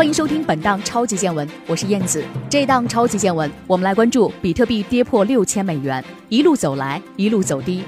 欢迎收听本档超级见闻，我是燕子。这档超级见闻，我们来关注比特币跌破六千美元，一路走来，一路走低。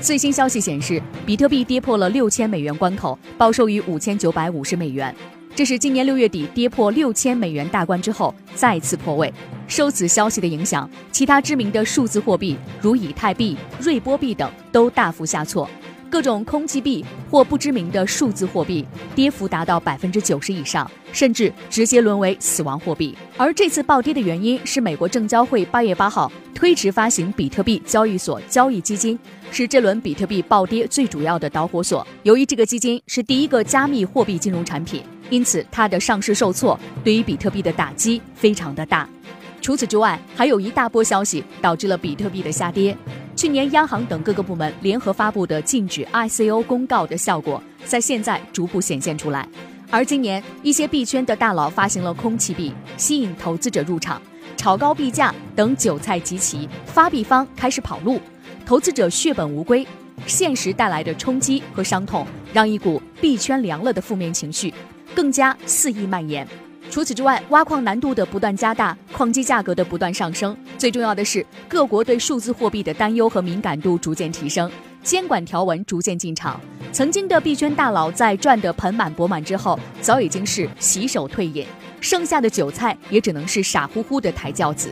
最新消息显示，比特币跌破了六千美元关口，报收于五千九百五十美元。这是今年六月底跌破六千美元大关之后再次破位。受此消息的影响，其他知名的数字货币如以太币、瑞波币等都大幅下挫。各种空气币或不知名的数字货币跌幅达到百分之九十以上，甚至直接沦为死亡货币。而这次暴跌的原因是美国证交会八月八号推迟发行比特币交易所交易基金，是这轮比特币暴跌最主要的导火索。由于这个基金是第一个加密货币金融产品，因此它的上市受挫，对于比特币的打击非常的大。除此之外，还有一大波消息导致了比特币的下跌。去年央行等各个部门联合发布的禁止 ICO 公告的效果，在现在逐步显现出来。而今年一些币圈的大佬发行了空气币，吸引投资者入场，炒高币价，等韭菜集齐，发币方开始跑路，投资者血本无归。现实带来的冲击和伤痛，让一股币圈凉了的负面情绪更加肆意蔓延。除此之外，挖矿难度的不断加大，矿机价格的不断上升，最重要的是，各国对数字货币的担忧和敏感度逐渐提升，监管条文逐渐进场。曾经的币圈大佬在赚得盆满钵满之后，早已经是洗手退隐，剩下的韭菜也只能是傻乎乎的抬轿子。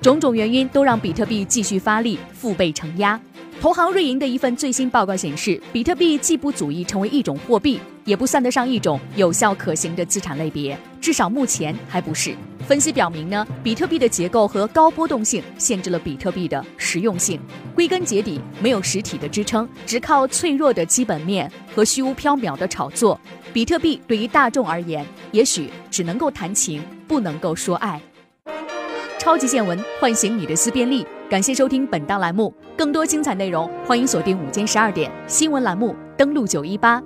种种原因都让比特币继续发力，腹背承压。投行瑞银的一份最新报告显示，比特币既不足以成为一种货币，也不算得上一种有效可行的资产类别，至少目前还不是。分析表明呢，比特币的结构和高波动性限制了比特币的实用性。归根结底，没有实体的支撑，只靠脆弱的基本面和虚无缥缈的炒作，比特币对于大众而言，也许只能够谈情，不能够说爱。超级见闻，唤醒你的思辨力。感谢收听本档栏目，更多精彩内容，欢迎锁定午间十二点新闻栏目，登录九一八。